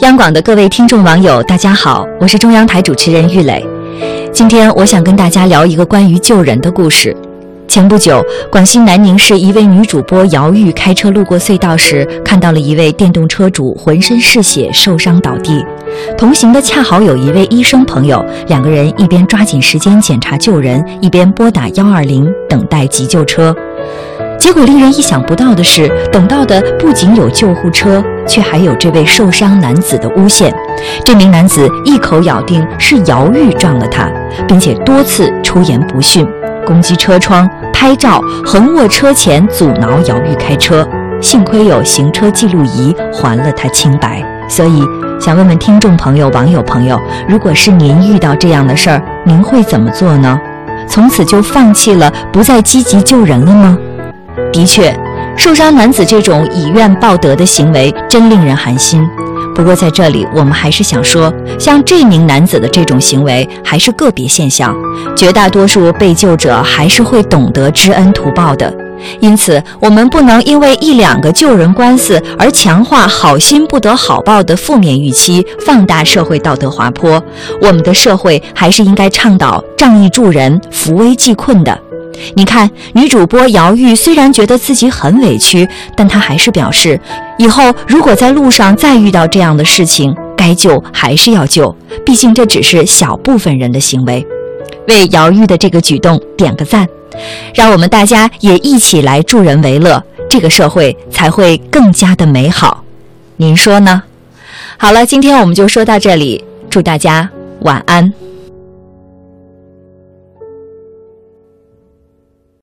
央广的各位听众网友，大家好，我是中央台主持人玉磊。今天我想跟大家聊一个关于救人的故事。前不久，广西南宁市一位女主播姚玉开车路过隧道时，看到了一位电动车主浑身是血，受伤倒地。同行的恰好有一位医生朋友，两个人一边抓紧时间检查救人，一边拨打幺二零等待急救车。结果令人意想不到的是，等到的不仅有救护车，却还有这位受伤男子的诬陷。这名男子一口咬定是姚玉撞了他，并且多次出言不逊，攻击车窗、拍照、横卧车前阻挠姚玉开车。幸亏有行车记录仪还了他清白。所以，想问问听众朋友、网友朋友，如果是您遇到这样的事儿，您会怎么做呢？从此就放弃了，不再积极救人了吗？的确，受伤男子这种以怨报德的行为真令人寒心。不过在这里，我们还是想说，像这名男子的这种行为还是个别现象，绝大多数被救者还是会懂得知恩图报的。因此，我们不能因为一两个救人官司而强化“好心不得好报”的负面预期，放大社会道德滑坡。我们的社会还是应该倡导仗义助人、扶危济困的。你看，女主播姚玉虽然觉得自己很委屈，但她还是表示，以后如果在路上再遇到这样的事情，该救还是要救，毕竟这只是小部分人的行为。为姚玉的这个举动点个赞，让我们大家也一起来助人为乐，这个社会才会更加的美好。您说呢？好了，今天我们就说到这里，祝大家晚安。